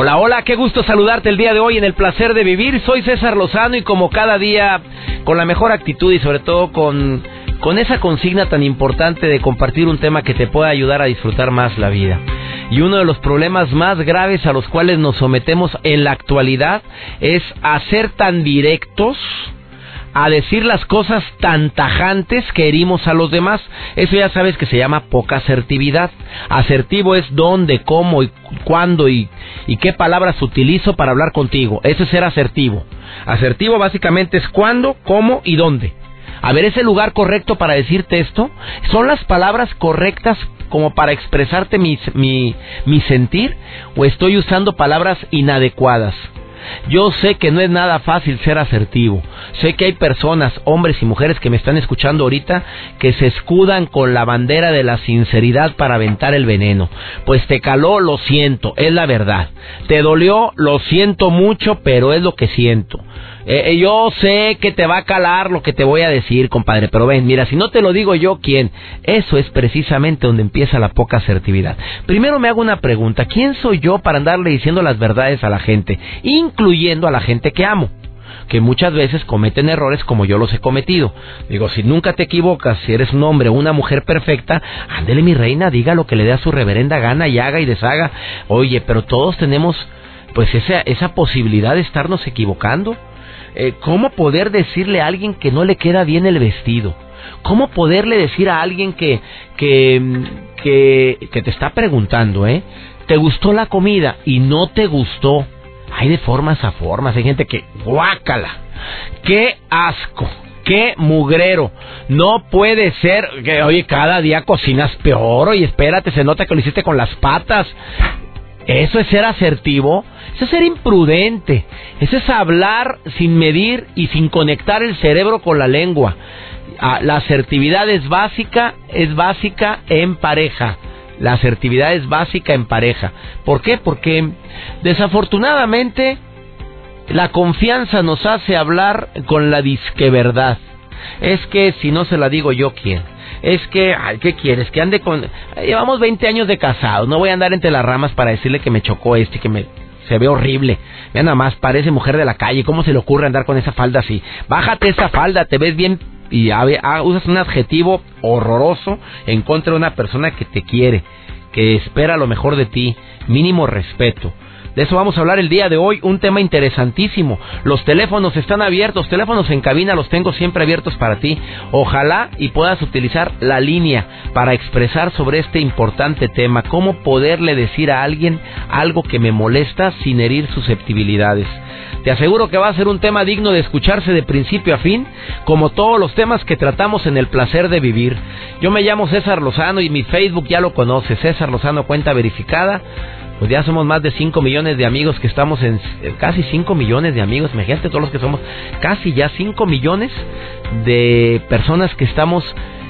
Hola, hola, qué gusto saludarte el día de hoy en el placer de vivir. Soy César Lozano y como cada día con la mejor actitud y sobre todo con, con esa consigna tan importante de compartir un tema que te pueda ayudar a disfrutar más la vida. Y uno de los problemas más graves a los cuales nos sometemos en la actualidad es a ser tan directos, a decir las cosas tan tajantes que herimos a los demás. Eso ya sabes que se llama poca asertividad. Asertivo es dónde, cómo y cuándo y, qué palabras utilizo para hablar contigo. Eso es ser asertivo. Asertivo básicamente es cuándo, cómo y dónde. A ver, ¿es el lugar correcto para decirte esto? ¿Son las palabras correctas como para expresarte mi, mi, mi sentir? ¿O estoy usando palabras inadecuadas? Yo sé que no es nada fácil ser asertivo. Sé que hay personas, hombres y mujeres que me están escuchando ahorita, que se escudan con la bandera de la sinceridad para aventar el veneno. Pues te caló, lo siento, es la verdad. Te dolió, lo siento mucho, pero es lo que siento. Eh, eh, yo sé que te va a calar lo que te voy a decir, compadre, pero ven, mira, si no te lo digo yo, ¿quién? Eso es precisamente donde empieza la poca asertividad. Primero me hago una pregunta, ¿quién soy yo para andarle diciendo las verdades a la gente, incluyendo a la gente que amo? que muchas veces cometen errores como yo los he cometido. Digo, si nunca te equivocas, si eres un hombre o una mujer perfecta, ándele mi reina, diga lo que le dé a su reverenda gana y haga y deshaga. Oye, pero todos tenemos pues esa, esa posibilidad de estarnos equivocando. Eh, ¿cómo poder decirle a alguien que no le queda bien el vestido? ¿Cómo poderle decir a alguien que, que, que, que te está preguntando, eh? ¿Te gustó la comida y no te gustó? Hay de formas a formas, hay gente que, guácala, qué asco, qué mugrero. No puede ser que, oye, cada día cocinas peor, y espérate, se nota que lo hiciste con las patas. Eso es ser asertivo, eso es ser imprudente, eso es hablar sin medir y sin conectar el cerebro con la lengua. Ah, la asertividad es básica, es básica en pareja. La asertividad es básica en pareja. ¿Por qué? Porque desafortunadamente la confianza nos hace hablar con la disque verdad. Es que si no se la digo yo, ¿quién? Es que, ay, ¿qué quieres? Que ande con... Llevamos 20 años de casados, no voy a andar entre las ramas para decirle que me chocó este, que me... Se ve horrible. Mira nada más, parece mujer de la calle. ¿Cómo se le ocurre andar con esa falda así? Bájate esa falda, te ves bien y usas un adjetivo horroroso en contra de una persona que te quiere, que espera lo mejor de ti, mínimo respeto. De eso vamos a hablar el día de hoy, un tema interesantísimo. Los teléfonos están abiertos, teléfonos en cabina los tengo siempre abiertos para ti. Ojalá y puedas utilizar la línea para expresar sobre este importante tema, cómo poderle decir a alguien algo que me molesta sin herir susceptibilidades. Te aseguro que va a ser un tema digno de escucharse de principio a fin, como todos los temas que tratamos en el placer de vivir. Yo me llamo César Lozano y mi Facebook ya lo conoce, César Lozano cuenta verificada pues ya somos más de 5 millones de amigos que estamos en casi 5 millones de amigos, imagínate todos los que somos, casi ya 5 millones de personas que estamos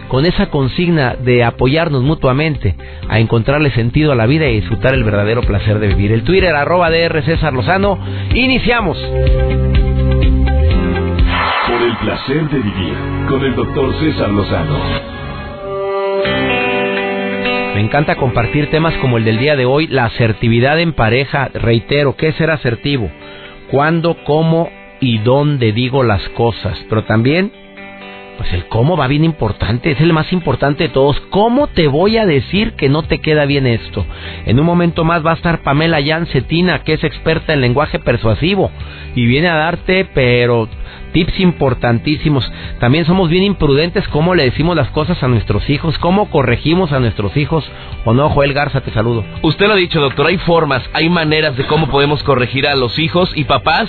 con esa consigna de apoyarnos mutuamente a encontrarle sentido a la vida y disfrutar el verdadero placer de vivir. El Twitter arroba DR César Lozano, iniciamos. Por el placer de vivir con el doctor César Lozano. Me encanta compartir temas como el del día de hoy, la asertividad en pareja. Reitero, ¿qué es ser asertivo? ¿Cuándo, cómo y dónde digo las cosas? Pero también, pues el cómo va bien importante, es el más importante de todos. ¿Cómo te voy a decir que no te queda bien esto? En un momento más va a estar Pamela Yancetina, que es experta en lenguaje persuasivo, y viene a darte, pero tips importantísimos. También somos bien imprudentes cómo le decimos las cosas a nuestros hijos, cómo corregimos a nuestros hijos. ¿O no, Joel Garza, te saludo? Usted lo ha dicho, doctor, hay formas, hay maneras de cómo podemos corregir a los hijos y papás.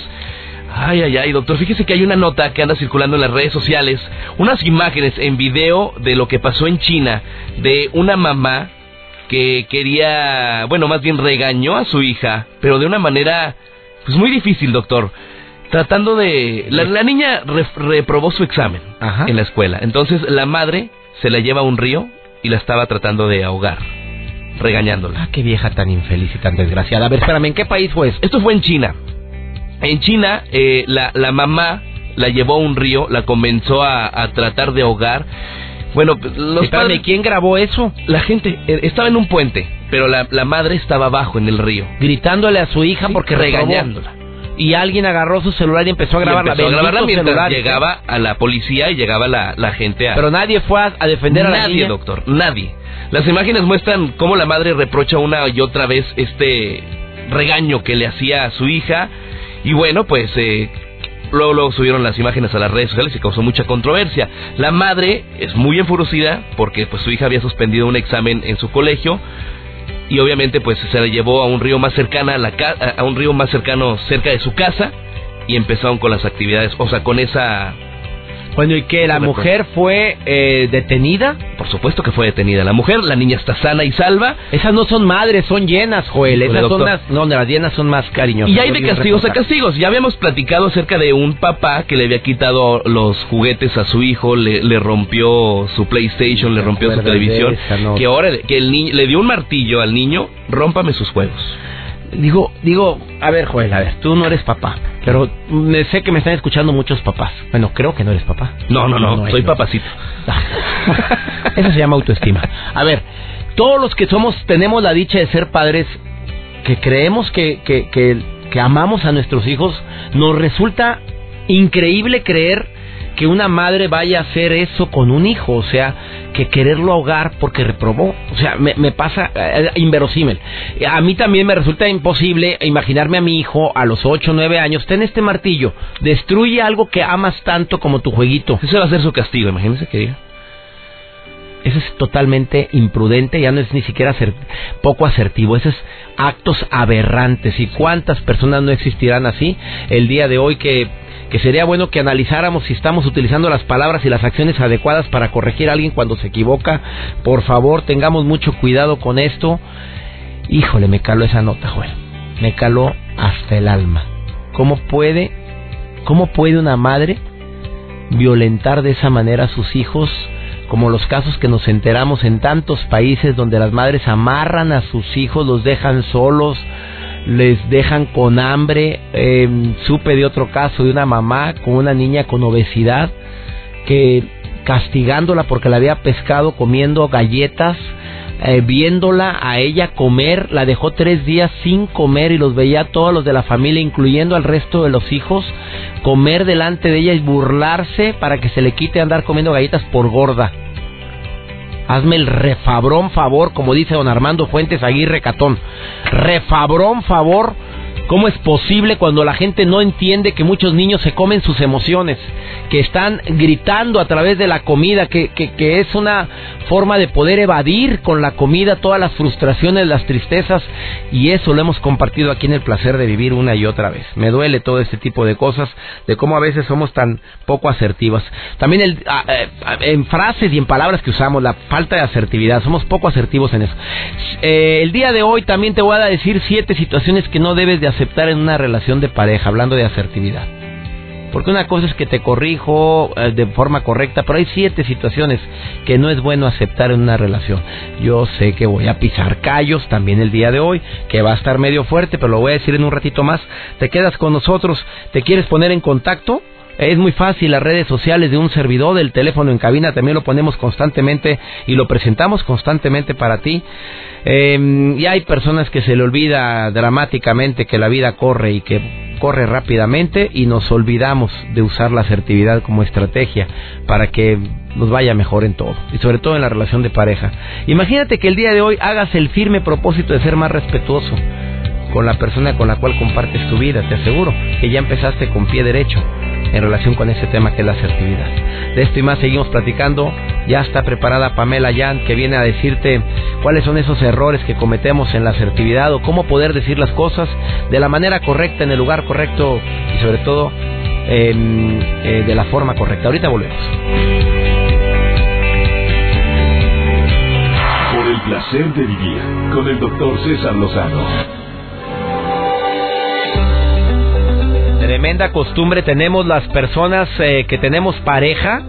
Ay, ay, ay, doctor, fíjese que hay una nota que anda circulando en las redes sociales, unas imágenes en video de lo que pasó en China, de una mamá que quería, bueno, más bien regañó a su hija, pero de una manera pues muy difícil, doctor. Tratando de... La, niña reprobó su examen en la escuela. Entonces la madre se la lleva a un río y la estaba tratando de ahogar, regañándola. Ah, qué vieja tan infeliz y tan desgraciada. A ver, espérame, ¿en qué país fue esto? Esto fue en China. En China, eh, la, la mamá la llevó a un río, la comenzó a, tratar de ahogar. Bueno, los Espérame, ¿quién grabó eso? La gente eh, estaba en un puente, pero la, la, madre estaba abajo en el río. Gritándole a su hija porque regañándola. Y alguien agarró su celular y empezó a grabarla. Empezó a grabarla mientras llegaba a la policía y llegaba la, la gente a... Pero nadie fue a, defender a la Nadie, doctor, nadie. Las imágenes muestran cómo la madre reprocha una y otra vez este regaño que le hacía a su hija. Y bueno, pues eh, Luego, subieron las imágenes a las redes sociales y causó mucha controversia. La madre es muy enfurecida porque pues su hija había suspendido un examen en su colegio y obviamente pues se la llevó a un río más cercana a la a un río más cercano cerca de su casa y empezaron con las actividades, o sea, con esa bueno, ¿y que la mujer fue eh, detenida? Por supuesto que fue detenida la mujer, la niña está sana y salva. Esas no son madres, son llenas, Joel. Esas son las, no, las llenas son más cariñosas. Y hay de castigos a castigos. Ya habíamos platicado acerca de un papá que le había quitado los juguetes a su hijo, le, le rompió su PlayStation, le rompió su televisión. Que ahora que el niño le dio un martillo al niño, rómpame sus juegos. Digo, digo, a ver, Joel, a ver, tú no eres papá, pero sé que me están escuchando muchos papás. Bueno, creo que no eres papá. No, no, no, soy papacito. Eso se llama autoestima. A ver, todos los que somos, tenemos la dicha de ser padres, que creemos que, que, que, que amamos a nuestros hijos, nos resulta increíble creer que una madre vaya a hacer eso con un hijo, o sea, que quererlo ahogar porque reprobó, o sea, me, pasa eh, inverosímil. A mí también me resulta imposible imaginarme a mi hijo a los 8 o 9 años, ten este martillo, destruye algo que amas tanto como tu jueguito. Ese va a ser su castigo, imagínense que diga. Eso es totalmente imprudente, ya no es ni siquiera poco asertivo, esos es actos aberrantes. ¿Y cuántas personas no existirán así el día de hoy que que sería bueno que analizáramos si estamos utilizando las palabras y las acciones adecuadas para corregir a alguien cuando se equivoca. Por favor, tengamos mucho cuidado con esto. Híjole, me caló esa nota, Joel. Me caló hasta el alma. ¿Cómo puede, cómo puede una madre violentar de esa manera a sus hijos? Como los casos que nos enteramos en tantos países donde las madres amarran a sus hijos, los dejan solos, les dejan con hambre. Em, supe de otro caso de una mamá con una niña con obesidad que castigándola porque la había pescado comiendo galletas, eh, viéndola a ella comer, la dejó tres días sin comer y los veía todos los de la familia, incluyendo al resto de los hijos, comer delante de ella y burlarse para que se le quite andar comiendo galletas por gorda. Hazme el refabrón favor, como dice don Armando Fuentes Aguirre Catón. Refabrón favor ¿Cómo es posible cuando la gente no entiende que muchos niños se comen sus emociones, que están gritando a través de la comida, que, que, es una forma de poder evadir con la comida todas las frustraciones, las tristezas? Y eso lo hemos compartido aquí en el placer de vivir una y otra vez. Me duele todo este tipo de cosas, de cómo a veces somos tan poco asertivas. También el, eh, en frases y en palabras que usamos, la falta de asertividad, somos poco asertivos en eso. Eh, el día de hoy también te voy a decir siete situaciones que no debes de aceptar en una relación de pareja, hablando de asertividad. Porque una cosa es que te corrijo eh, de forma correcta, pero hay siete situaciones que no es bueno aceptar en una relación. Yo sé que voy a pisar callos también el día de hoy, que va a estar medio fuerte, pero lo voy a decir en un ratito más. Te quedas con nosotros, te quieres poner en contacto, es muy fácil, las redes sociales de un servidor, del teléfono en cabina también lo ponemos constantemente y lo presentamos constantemente para ti. Eh, y hay personas que se le olvida dramáticamente que la vida corre y que corre rápidamente y nos olvidamos de usar la asertividad como estrategia para que nos vaya mejor en todo y sobre todo en la relación de pareja. Imagínate que el día de hoy hagas el firme propósito de ser más respetuoso con la persona con la cual compartes tu vida. Te aseguro que ya empezaste con pie derecho en relación con ese tema que es la asertividad. De esto y más seguimos platicando. Ya está preparada Pamela Yan que viene a decirte cuáles son esos errores que cometemos en la asertividad o cómo poder decir las cosas de la manera correcta, en el lugar correcto y sobre todo eh, de la forma correcta. Ahorita volvemos. placer de vivir con el doctor César Lozano. Tremenda costumbre tenemos las personas eh, que tenemos pareja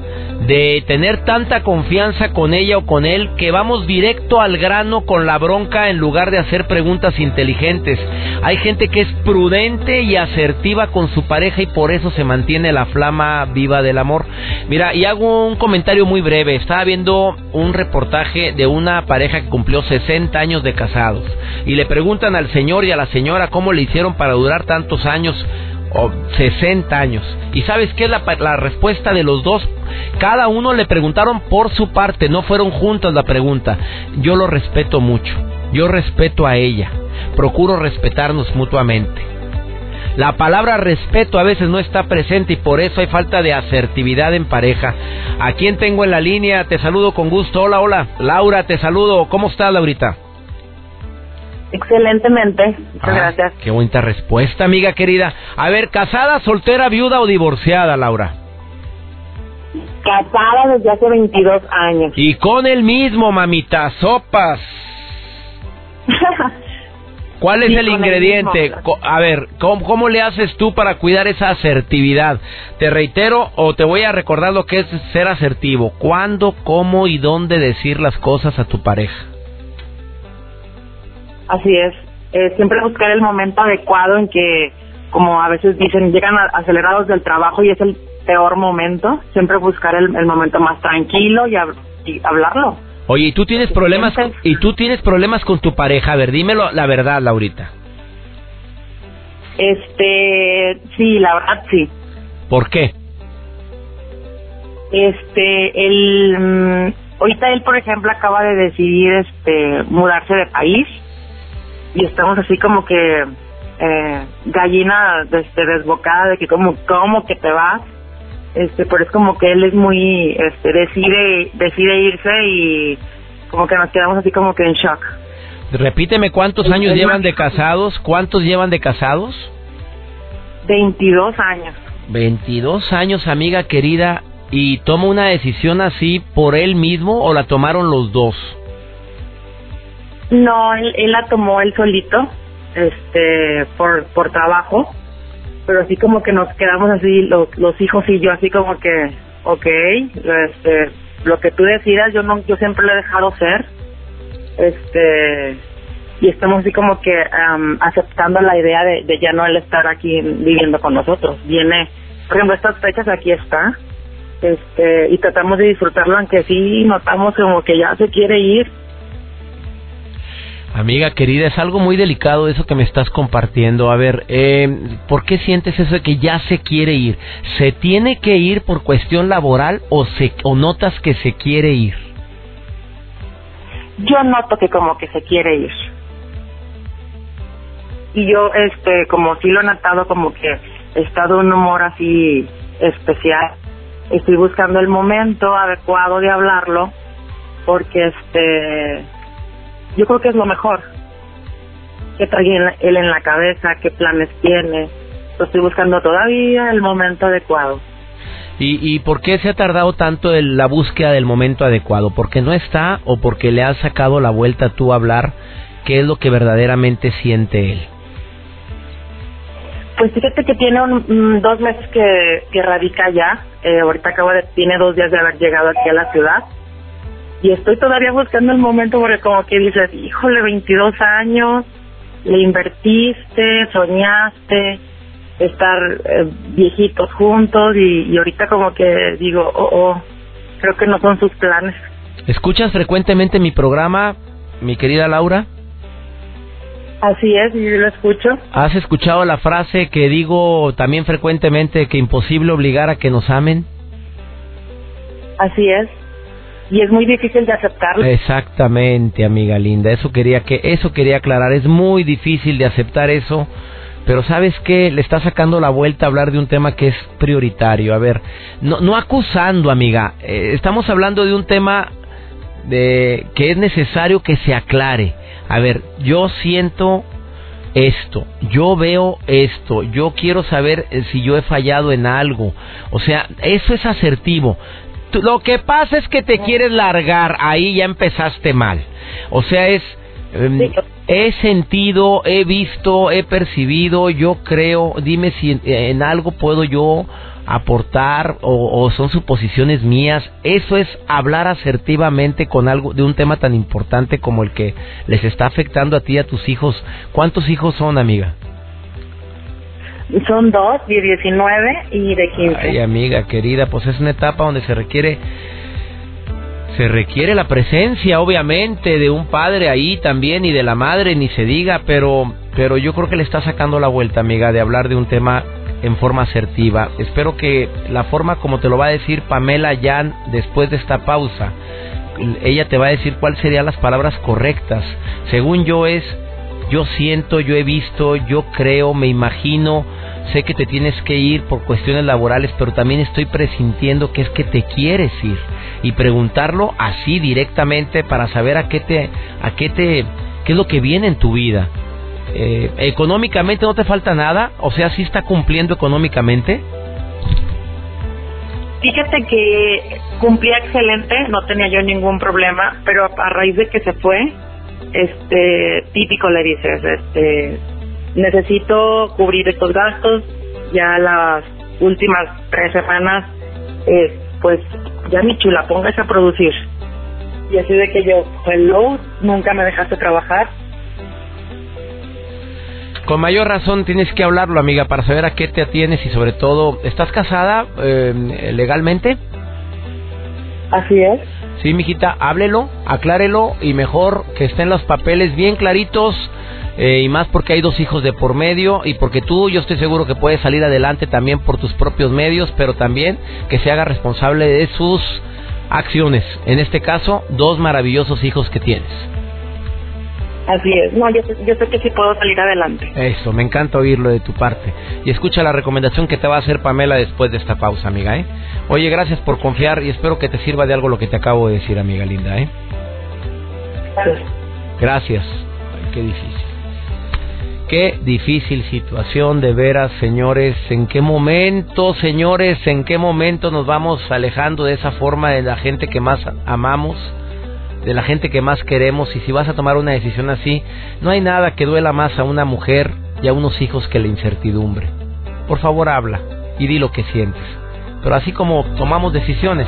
de tener tanta confianza con ella o con él que vamos directo al grano con la bronca en lugar de hacer preguntas inteligentes. Hay gente que es prudente y asertiva con su pareja y por eso se mantiene la flama viva del amor. Mira, y hago un comentario muy breve. Estaba viendo un reportaje de una pareja que cumplió 60 años de casados y le preguntan al señor y a la señora cómo le hicieron para durar tantos años o 60 años. ¿Y sabes qué es la, respuesta de los dos? Cada uno le preguntaron por su parte, no fueron juntas la pregunta. Yo lo respeto mucho, yo respeto a ella, procuro respetarnos mutuamente. La palabra respeto a veces no está presente y por eso hay falta de asertividad en pareja. ¿A quién tengo en la línea? Te saludo con gusto. Hola, hola. Laura, te saludo. ¿Cómo estás, Laurita? Excelentemente, muchas gracias. Qué bonita respuesta, amiga querida. A ver, ¿casada, soltera, viuda o divorciada, Laura? Casada desde hace 22 años. Y con el mismo, mamita, sopas. ¿Cuál es el ingrediente? a ver, ¿cómo, ¿cómo, le haces tú para cuidar esa asertividad? Te reitero o te voy a recordar lo que es ser asertivo. ¿Cuándo, cómo y dónde decir las cosas a tu pareja? Así es. Eh, siempre buscar el momento adecuado en que, como a veces dicen, llegan acelerados del trabajo y es el peor momento. Siempre buscar el, momento más tranquilo y, hablarlo. Oye, ¿y tú tienes problemas y tú tienes problemas con tu pareja? A ver, dímelo la verdad, Laurita. Este, sí, la verdad sí. ¿Por qué? Este, el mm, ahorita él, por ejemplo, acaba de decidir este mudarse de país y estamos así como que eh, gallina este, desbocada de que como cómo que te vas. Este pero es como que él es muy este decide decide irse y como que nos quedamos así como que en shock. Repíteme cuántos años llevan de casados cuántos llevan de casados 22 años. 22 años amiga querida y toma una decisión así por él mismo o la tomaron los dos no, él, la tomó él solito, este, por, por trabajo, pero así como que nos quedamos así, los, los hijos y yo así como que, ok, este, lo que tú decidas, yo no, yo siempre lo he dejado ser, este, y estamos así como que aceptando la idea de, de ya no él estar aquí viviendo con nosotros. Viene, por ejemplo, estas fechas aquí está, este, y tratamos de disfrutarlo, aunque sí notamos como que ya se quiere ir, Amiga querida, es algo muy delicado eso que me estás compartiendo. A ver, eh, ¿por qué sientes eso de que ya se quiere ir? ¿Se tiene que ir por cuestión laboral o, se, o notas que se quiere ir? Yo noto que como que se quiere ir. Y yo, este, como sí lo he notado, como que he estado un humor así especial. Estoy buscando el momento adecuado de hablarlo, porque este yo creo que es lo mejor. ¿Qué trae él en la cabeza? ¿Qué planes tiene? Lo estoy buscando todavía el momento adecuado. ¿Y, ¿Y por qué se ha tardado tanto en la búsqueda del momento adecuado? ¿Porque no está o porque le has sacado la vuelta tú a hablar qué es lo que verdaderamente siente él? Pues fíjate que tiene un, dos meses que, que radica ya. Eh, ahorita acaba de, tiene dos días de haber llegado aquí a la ciudad y estoy todavía buscando el momento porque como que dices, híjole, 22 años, le invertiste, soñaste estar eh, viejitos juntos y, ahorita como que digo, oh, oh, creo que no son sus planes. ¿Escuchas frecuentemente mi programa, mi querida Laura? Así es, y lo escucho. ¿Has escuchado la frase que digo también frecuentemente que imposible obligar a que nos amen? Así es y es muy difícil de aceptarlo. Exactamente, amiga linda, eso quería que eso quería aclarar, es muy difícil de aceptar eso, pero sabes qué, le está sacando la vuelta a hablar de un tema que es prioritario. A ver, no no acusando, amiga, eh, estamos hablando de un tema de que es necesario que se aclare. A ver, yo siento esto, yo veo esto, yo quiero saber eh, si yo he fallado en algo. O sea, eso es asertivo lo que pasa es que te quieres largar, ahí ya empezaste mal. O sea, es... Em, he sentido, he visto, he percibido, yo creo, dime si en, algo puedo yo aportar o, o, son suposiciones mías. Eso es hablar asertivamente con algo de un tema tan importante como el que les está afectando a ti y a tus hijos. ¿Cuántos hijos son, amiga? Son dos, de 19 y de 15. Ay, amiga querida, pues es una etapa donde se requiere se requiere la presencia obviamente de un padre ahí también y de la madre ni se diga, pero pero yo creo que le está sacando la vuelta, amiga, de hablar de un tema en forma asertiva. Espero que la forma como te lo va a decir Pamela Jan después de esta pausa, ella te va a decir cuáles serían las palabras correctas. Según yo es yo siento, yo he visto, yo creo, me imagino, sé que te tienes que ir por cuestiones laborales, pero también estoy presintiendo que es que te quieres ir y preguntarlo así directamente para saber a qué te a qué te qué es lo que viene en tu vida. Eh, económicamente no te falta nada, o sea, sí está cumpliendo económicamente. Fíjate que cumplía excelente, no tenía yo ningún problema, pero a raíz de que se fue, este, típico le dices, este, necesito cubrir estos gastos, ya las últimas tres semanas, eh, pues ya mi chula, póngase a producir. Y así de que yo, hello, nunca me dejaste trabajar. Con mayor razón tienes que hablarlo, amiga, para saber a qué te atienes y sobre todo, ¿estás casada eh, legalmente? Así es. Sí, mijita, háblelo, aclárelo y mejor que estén los papeles bien claritos eh, y más porque hay dos hijos de por medio y porque tú yo estoy seguro que puedes salir adelante también por tus propios medios, pero también que se haga responsable de sus acciones. En este caso, dos maravillosos hijos que tienes. Así es, no, yo, yo sé que sí puedo salir adelante. Eso, me encanta oírlo de tu parte. Y escucha la recomendación que te va a hacer Pamela después de esta pausa, amiga, ¿eh? Oye, gracias por confiar y espero que te sirva de algo lo que te acabo de decir, amiga linda, ¿eh? Gracias. Gracias. Ay, qué difícil. Qué difícil situación de veras, señores. ¿En qué momento, señores, en qué momento nos vamos alejando de esa forma de la gente que más amamos? de la gente que más queremos y si vas a tomar una decisión así, no hay nada que duela más a una mujer y a unos hijos que la incertidumbre. Por favor habla y di lo que sientes. Pero así como tomamos decisiones,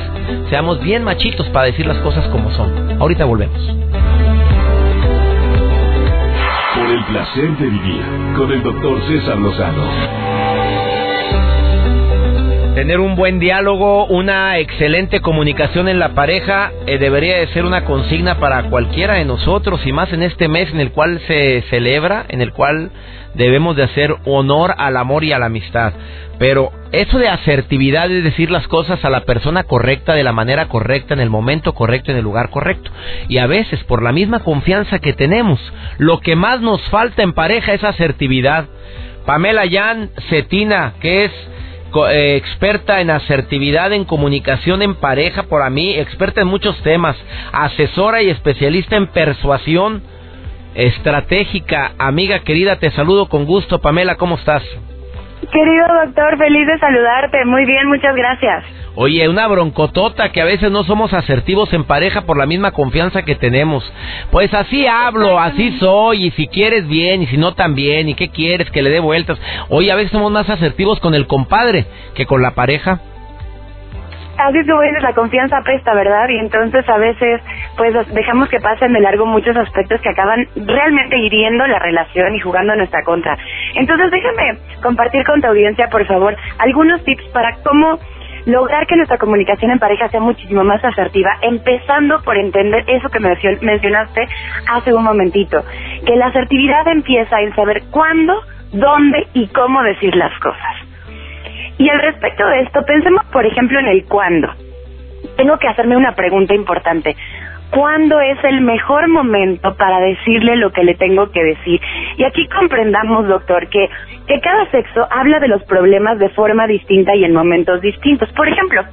seamos bien machitos para decir las cosas como son. Ahorita volvemos. Placer de vivir con el doctor César Lozano Tener un buen diálogo, una excelente comunicación en la pareja eh, debería de ser una consigna para cualquiera de nosotros y más en este mes en el cual se celebra, en el cual debemos de hacer honor al amor y a la amistad. Pero eso de asertividad es decir las cosas a la persona correcta, de la manera correcta, en el momento correcto, en el lugar correcto. Y a veces, por la misma confianza que tenemos, lo que más nos falta en pareja es asertividad. Pamela Jan Cetina, que es eh, experta en asertividad, en comunicación en pareja, por a mí, experta en muchos temas, asesora y especialista en persuasión estratégica. Amiga querida, te saludo con gusto. Pamela, ¿cómo estás? Querido doctor, feliz de saludarte. Muy bien, muchas gracias. Oye, una broncotota que a veces no somos asertivos en pareja por la misma confianza que tenemos. Pues así hablo, así soy, y si quieres bien, y si no también, y qué quieres que le dé vueltas. Oye, a veces somos más asertivos con el compadre que con la pareja. Así es como dices, la confianza presta, ¿verdad? Y entonces a veces pues dejamos que pasen de largo muchos aspectos que acaban realmente hiriendo la relación y jugando a nuestra contra. Entonces déjame compartir con tu audiencia, por favor, algunos tips para cómo lograr que nuestra comunicación en pareja sea muchísimo más asertiva, empezando por entender eso que mencionaste hace un momentito, que la asertividad empieza en saber cuándo, dónde y cómo decir las cosas. Y al respecto de esto, pensemos por ejemplo en el cuándo. Tengo que hacerme una pregunta importante. ¿Cuándo es el mejor momento para decirle lo que le tengo que decir? Y aquí comprendamos, doctor, que, que cada sexo habla de los problemas de forma distinta y en momentos distintos. Por ejemplo,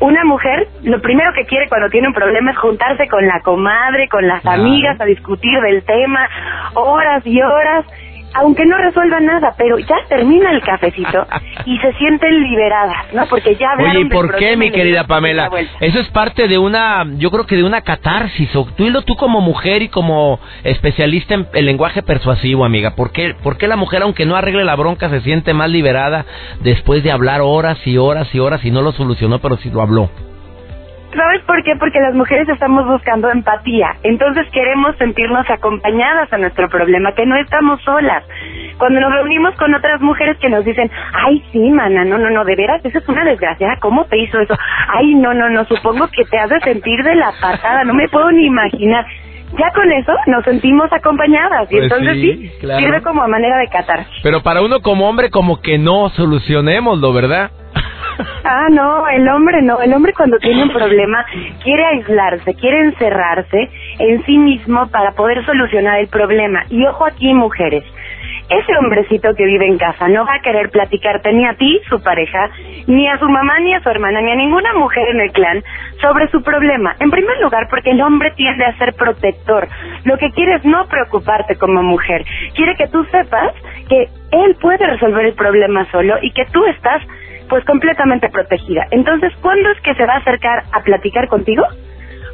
una mujer lo primero que quiere cuando tiene un problema es juntarse con la comadre, con las amigas a discutir del tema horas y horas aunque no resuelva nada, pero ya termina el cafecito y se sienten liberadas, ¿no? Porque ya Oye, ¿y por qué, mi querida Pamela? Eso es parte de una, yo creo que de una catarsis. Tú, tú como mujer y como especialista en el lenguaje persuasivo, amiga, ¿por qué, ¿por qué la mujer, aunque no arregle la bronca, se siente más liberada después de hablar horas y horas y horas y no lo solucionó, pero sí lo habló? ¿Sabes por qué? Porque las mujeres estamos buscando empatía. Entonces queremos sentirnos acompañadas a nuestro problema, que no estamos solas. Cuando nos reunimos con otras mujeres que nos dicen, ay, sí, mana, no, no, no, de veras, eso es una desgracia, ¿cómo te hizo eso? Ay, no, no, no, supongo que te hace sentir de la patada, no me puedo ni imaginar. Ya con eso nos sentimos acompañadas y Pues entonces sí, sí, claro. sirve como manera de catarsis. Pero para uno como hombre, como que no, solucionémoslo, ¿verdad? Ah, no, el hombre no. El hombre cuando tiene un problema quiere aislarse, quiere encerrarse en sí mismo para poder solucionar el problema. Y ojo aquí, mujeres. Ese hombrecito que vive en casa no va a querer platicarte ni a ti, su pareja, ni a su mamá, ni a su hermana, ni a ninguna mujer en el clan sobre su problema. En primer lugar, porque el hombre tiende a ser protector. Lo que quiere es no preocuparte como mujer. Quiere que tú sepas que él puede resolver el problema solo y que tú estás pues completamente protegida. Entonces, ¿cuándo es que se va a acercar a platicar contigo?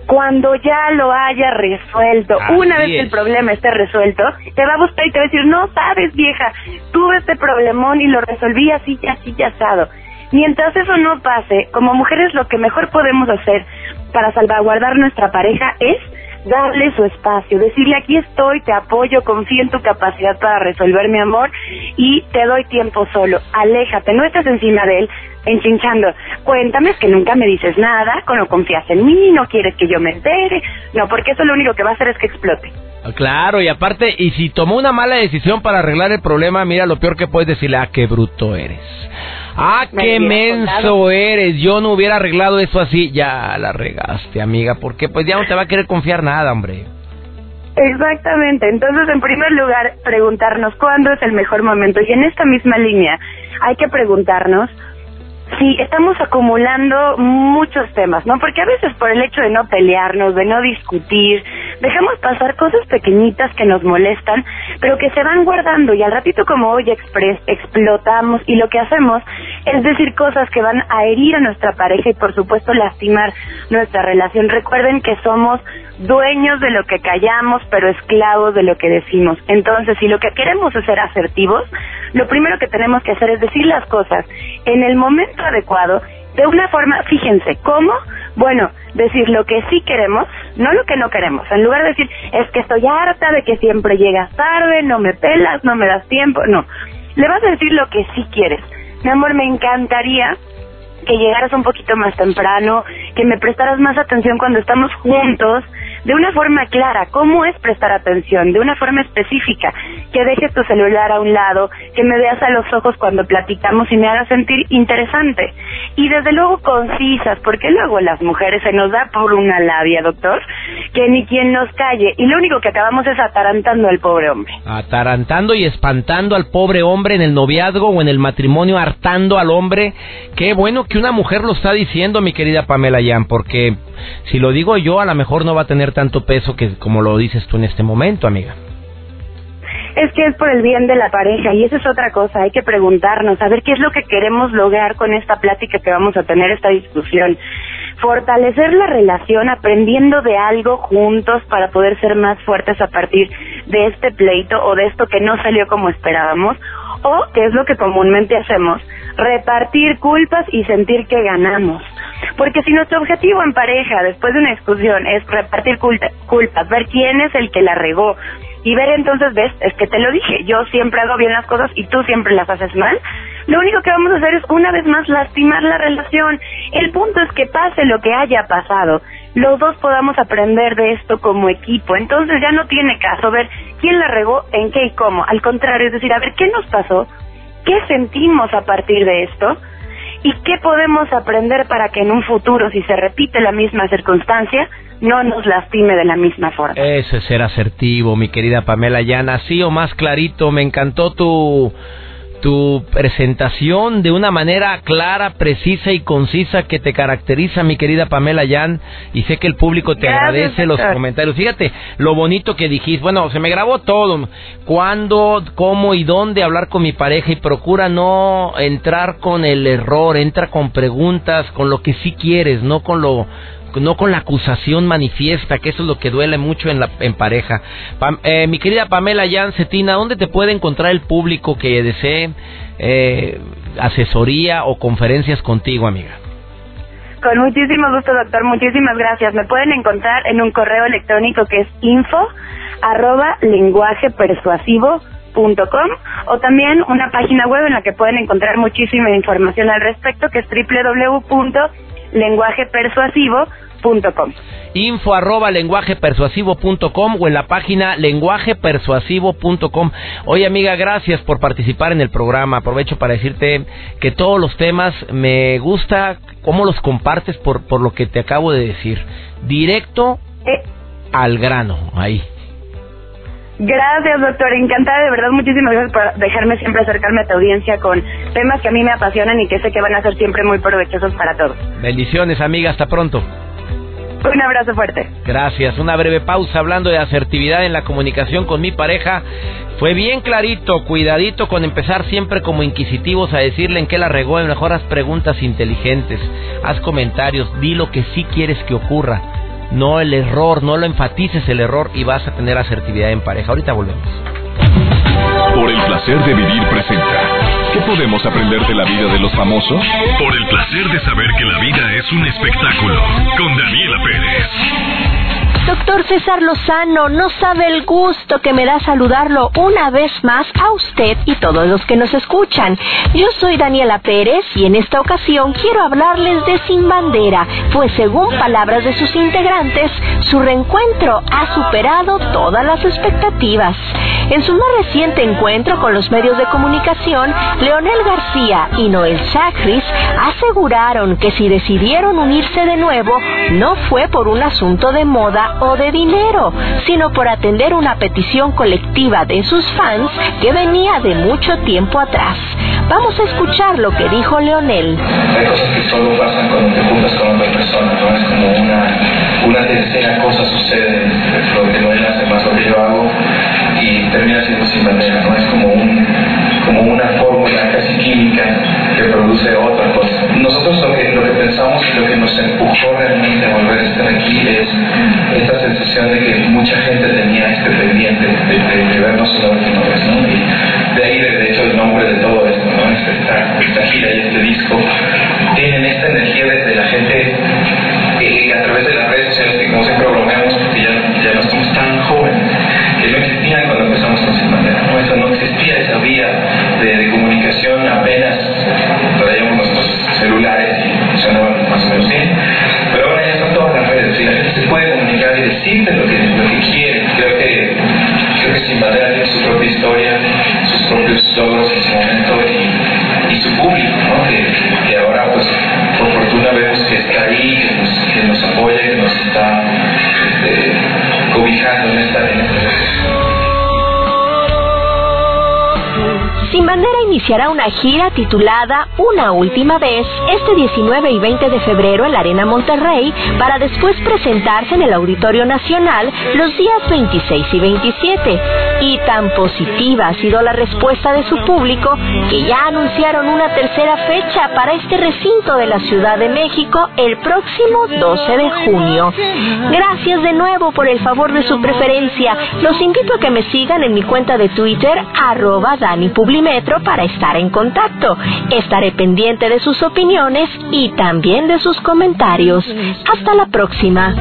Cuando ya lo haya resuelto. Así Una vez que el problema esté resuelto, te va a buscar y te va a decir, no sabes vieja, tuve este problemón y lo resolví así, así, y asado. Mientras eso no pase, como mujeres lo que mejor podemos hacer para salvaguardar nuestra pareja es darle su espacio, decirle aquí estoy, te apoyo, confío en tu capacidad para resolver mi amor y te doy tiempo solo. Aléjate, no estés encima de él enchinchando. Cuéntame es que nunca me dices nada, no confías en mí, no quieres que yo me entere. No, porque eso lo único que va a hacer es que explote. Claro, y aparte, y si tomó una mala decisión para arreglar el problema, mira, lo peor que puedes decirle, ah, qué bruto eres. Ah, Me qué menso contado. eres. Yo no hubiera arreglado eso así. Ya la regaste, amiga, porque pues ya no te va a querer confiar nada, hombre. Exactamente. Entonces, en primer lugar, preguntarnos cuándo es el mejor momento. Y en esta misma línea, hay que preguntarnos si estamos acumulando muchos temas, ¿no? Porque a veces por el hecho de no pelearnos, de no discutir, dejamos pasar cosas pequeñitas que nos molestan, pero que se van guardando y al ratito como hoy express explotamos y lo que hacemos es decir cosas que van a herir a nuestra pareja y por supuesto lastimar nuestra relación. Recuerden que somos dueños de lo que callamos, pero esclavos de lo que decimos. Entonces, si lo que queremos es ser asertivos, lo primero que tenemos que hacer es decir las cosas en el momento adecuado, de una forma, fíjense, ¿cómo? Bueno, decir lo que sí queremos, no lo que no queremos. En lugar de decir, es que estoy harta de que siempre llegas tarde, no me pelas, no me das tiempo, no. Le vas a decir lo que sí quieres. Mi amor, me encantaría que llegaras un poquito más temprano, que me prestaras más atención cuando estamos juntos, de una forma clara, cómo es prestar atención, de una forma específica, que dejes tu celular a un lado, que me veas a los ojos cuando platicamos y me hagas sentir interesante. Y desde luego concisas, porque luego las mujeres se nos da por una labia, doctor, que ni quien nos calle, y lo único que acabamos es atarantando al pobre hombre. Atarantando y espantando al pobre hombre en el noviazgo o en el matrimonio, hartando al hombre. Qué bueno que una mujer lo está diciendo, mi querida Pamela Yan, porque si lo digo yo, a lo mejor no va a tener tanto peso que como lo dices tú en este momento, amiga. Es que es por el bien de la pareja y eso es otra cosa, hay que preguntarnos, a ver qué es lo que queremos lograr con esta plática que vamos a tener, esta discusión. Fortalecer la relación aprendiendo de algo juntos para poder ser más fuertes a partir de este pleito o de esto que no salió como esperábamos, o, que es lo que comúnmente hacemos, repartir culpas y sentir que ganamos. Porque si nuestro objetivo en pareja, después de una discusión, es repartir culpa- culpas, ver quién es el que la regó, y ver entonces, ves, es que te lo dije, yo siempre hago bien las cosas y tú siempre las haces mal, lo único que vamos a hacer es una vez más lastimar la relación. El punto es que pase lo que haya pasado, los dos podamos aprender de esto como equipo. Entonces ya no tiene caso ver quién la regó, en qué y cómo. Al contrario, es decir, a ver, ¿qué nos pasó? ¿Qué sentimos a partir de esto? ¿Y qué podemos aprender para que en un futuro, si se repite la misma circunstancia, no nos lastime de la misma forma? Eso es ser asertivo, mi querida Pamela Yan, así o más clarito. Me encantó tu tu presentación de una manera clara, precisa y concisa que te caracteriza, mi querida Pamela Yan, y sé que el público te agradece los comentarios. Fíjate lo bonito que dijiste. Bueno, se me grabó todo. Cuándo, cómo y dónde hablar con mi pareja y procura no entrar con el error, entra con preguntas, con lo que sí quieres, no con lo no con la acusación manifiesta, que eso es lo que duele mucho en, la, en pareja. Eh, mi querida Pamela Cetina, ¿dónde te puede encontrar el público que desee eh, asesoría o conferencias contigo, amiga? Con muchísimo gusto, doctor. Muchísimas gracias. Me pueden encontrar en un correo electrónico que es info arroba o también una página web en la que pueden encontrar muchísima información al respecto que es www lenguajepersuasivo.com. Info arroba lenguajepersuasivo.com o en la página lenguajepersuasivo.com. Oye amiga, gracias por participar en el programa. Aprovecho para decirte que todos los temas me gusta cómo los compartes por, por lo que te acabo de decir. Directo eh. al grano, ahí. Gracias, doctor. Encantada, de verdad. Muchísimas gracias por dejarme siempre acercarme a tu audiencia con temas que a mí me apasionan y que sé que van a ser siempre muy provechosos para todos. Bendiciones, amiga. Hasta pronto. Un abrazo fuerte. Gracias. Una breve pausa hablando de asertividad en la comunicación con mi pareja. Fue bien clarito, cuidadito con empezar siempre como inquisitivos a decirle en qué la regó. Mejor haz preguntas inteligentes, haz comentarios, di lo que sí quieres que ocurra no el error, no lo enfatices el error y vas a tener asertividad en pareja. Ahorita volvemos. Por el placer de vivir presenta. ¿Qué podemos aprender de la vida de los famosos? Por el placer de saber que la vida es un espectáculo. Con Daniela Pérez. Doctor César Lozano, no sabe el gusto que me da saludarlo una vez más a usted y todos los que nos escuchan. Yo soy Daniela Pérez y en esta ocasión quiero hablarles de Sin Bandera, pues según palabras de sus integrantes, su reencuentro ha superado todas las expectativas. En su más reciente encuentro con los medios de comunicación, Leonel García y Noel Chacris aseguraron que si decidieron unirse de nuevo, no fue por un asunto de moda o de dinero, sino por atender una petición colectiva de sus fans que venía de mucho tiempo atrás. Vamos a escuchar lo que dijo Leonel. Hay cosas que solo pasan cuando te juntas con persona, Bandera iniciará una gira titulada Una Última Vez este 19 y 20 de febrero en la Arena Monterrey para después presentarse en el Auditorio Nacional los días 26 y 27. Y tan positiva ha sido la respuesta de su público que ya anunciaron una tercera fecha para este recinto de la Ciudad de México el próximo 12 de junio. Gracias de nuevo por el favor de su preferencia. Los invito a que me sigan en mi cuenta de Twitter arroba Dani Metro para estar en contacto. Estaré pendiente de sus opiniones y también de sus comentarios. Hasta la próxima.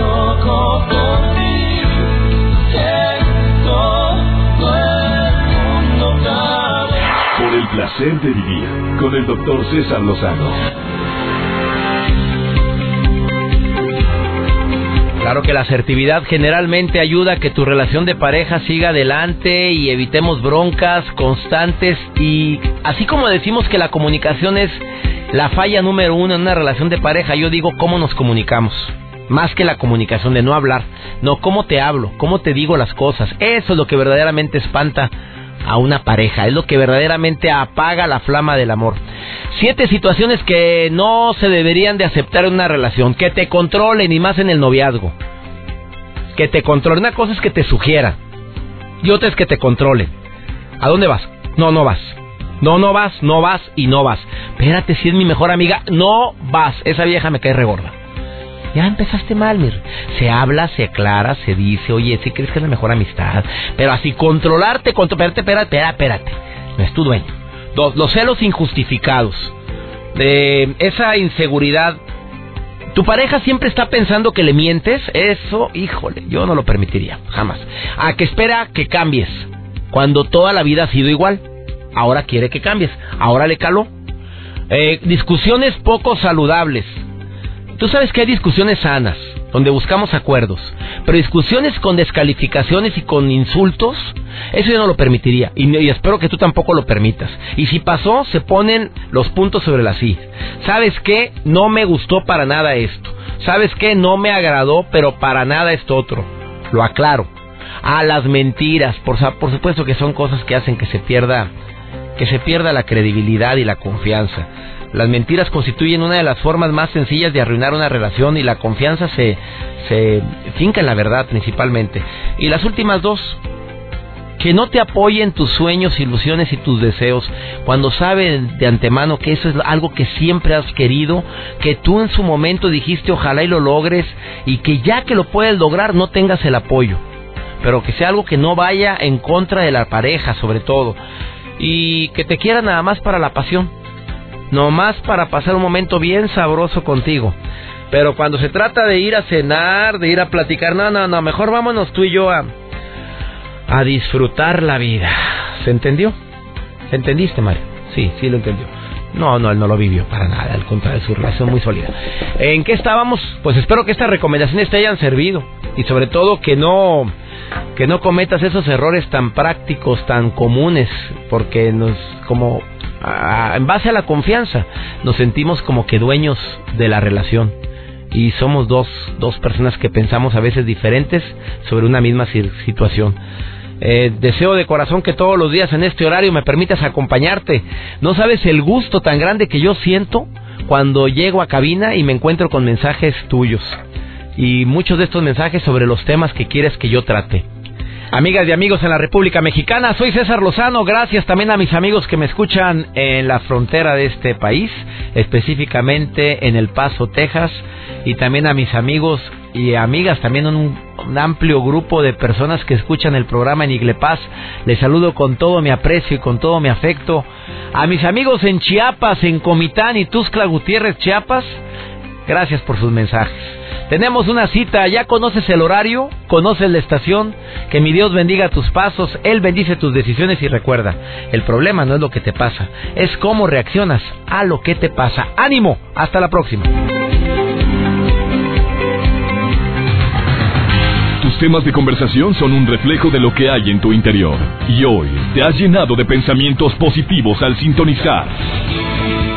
Placer de con el doctor César Lozano. Claro que la asertividad generalmente ayuda a que tu relación de pareja siga adelante y evitemos broncas constantes y así como decimos que la comunicación es la falla número uno en una relación de pareja, yo digo cómo nos comunicamos. Más que la comunicación de no hablar, no cómo te hablo, cómo te digo las cosas. Eso es lo que verdaderamente espanta a una pareja. Es lo que verdaderamente apaga la flama del amor. Siete situaciones que no se deberían de aceptar en una relación. Que te controlen y más en el noviazgo. Que te controlen. Una cosa es que te sugieran. Y otra es que te controlen. ¿A dónde vas? No, no vas. No, no vas, no vas y no vas. Espérate, si es mi mejor amiga, no vas. Esa vieja me cae regorda. Ya empezaste mal, Mir. Se habla, se aclara, se dice, oye, si crees que es la mejor amistad. Pero así, controlarte, espérate, espérate, espérate, espérate. No es tu dueño. Dos, los celos injustificados. De esa inseguridad. ¿Tu pareja siempre está pensando que le mientes? Eso, híjole, yo no lo permitiría, jamás. A que espera que cambies, cuando toda la vida ha sido igual. Ahora quiere que cambies, ahora le caló. Eh, discusiones poco saludables. Tú sabes que hay discusiones sanas, donde buscamos acuerdos, pero discusiones con descalificaciones y con insultos, eso yo no lo permitiría y, espero que tú tampoco lo permitas. Y si pasó, se ponen los puntos sobre las i. ¿Sabes qué? No me gustó para nada esto. ¿Sabes qué? No me agradó, pero para nada esto otro. Lo aclaro. A las mentiras, por, por supuesto que son cosas que hacen que se pierda que se pierda la credibilidad y la confianza. Las mentiras constituyen una de las formas más sencillas de arruinar una relación y la confianza se, se finca en la verdad principalmente. Y las últimas dos, que no te apoyen tus sueños, ilusiones y tus deseos cuando saben de antemano que eso es algo que siempre has querido, que tú en su momento dijiste ojalá y lo logres y que ya que lo puedes lograr no tengas el apoyo, pero que sea algo que no vaya en contra de la pareja sobre todo. Y que te quiera nada más para la pasión nomás para pasar un momento bien sabroso contigo. Pero cuando se trata de ir a cenar, de ir a platicar, no, no, no, mejor vámonos tú y yo a, a disfrutar la vida. ¿Se entendió? ¿Entendiste, Mario? Sí, sí lo entendió. No, no, él no lo vivió para nada, al contrario, su relación muy sólida. ¿En qué estábamos? Pues espero que estas recomendaciones te hayan servido y sobre todo que no que no cometas esos errores tan prácticos, tan comunes, porque nos como en base a la confianza, nos sentimos como que dueños de la relación. Y somos dos, dos personas que pensamos a veces diferentes sobre una misma situación. Eh, deseo de corazón que todos los días en este horario me permitas acompañarte. No sabes el gusto tan grande que yo siento cuando llego a cabina y me encuentro con mensajes tuyos. Y muchos de estos mensajes sobre los temas que quieres que yo trate. Amigas y amigos en la República Mexicana, soy César Lozano. Gracias también a mis amigos que me escuchan en la frontera de este país, específicamente en El Paso, Texas, y también a mis amigos y amigas, también un, un amplio grupo de personas que escuchan el programa en Iglepaz. Les saludo con todo mi aprecio y con todo mi afecto. A mis amigos en Chiapas, en Comitán y Tuscla Gutiérrez, Chiapas, gracias por sus mensajes. Tenemos una cita, ya conoces el horario, conoces la estación, que mi Dios bendiga tus pasos, Él bendice tus decisiones y recuerda, el problema no es lo que te pasa, es cómo reaccionas a lo que te pasa. Ánimo, hasta la próxima. Tus temas de conversación son un reflejo de lo que hay en tu interior. Y hoy te has llenado de pensamientos positivos al sintonizar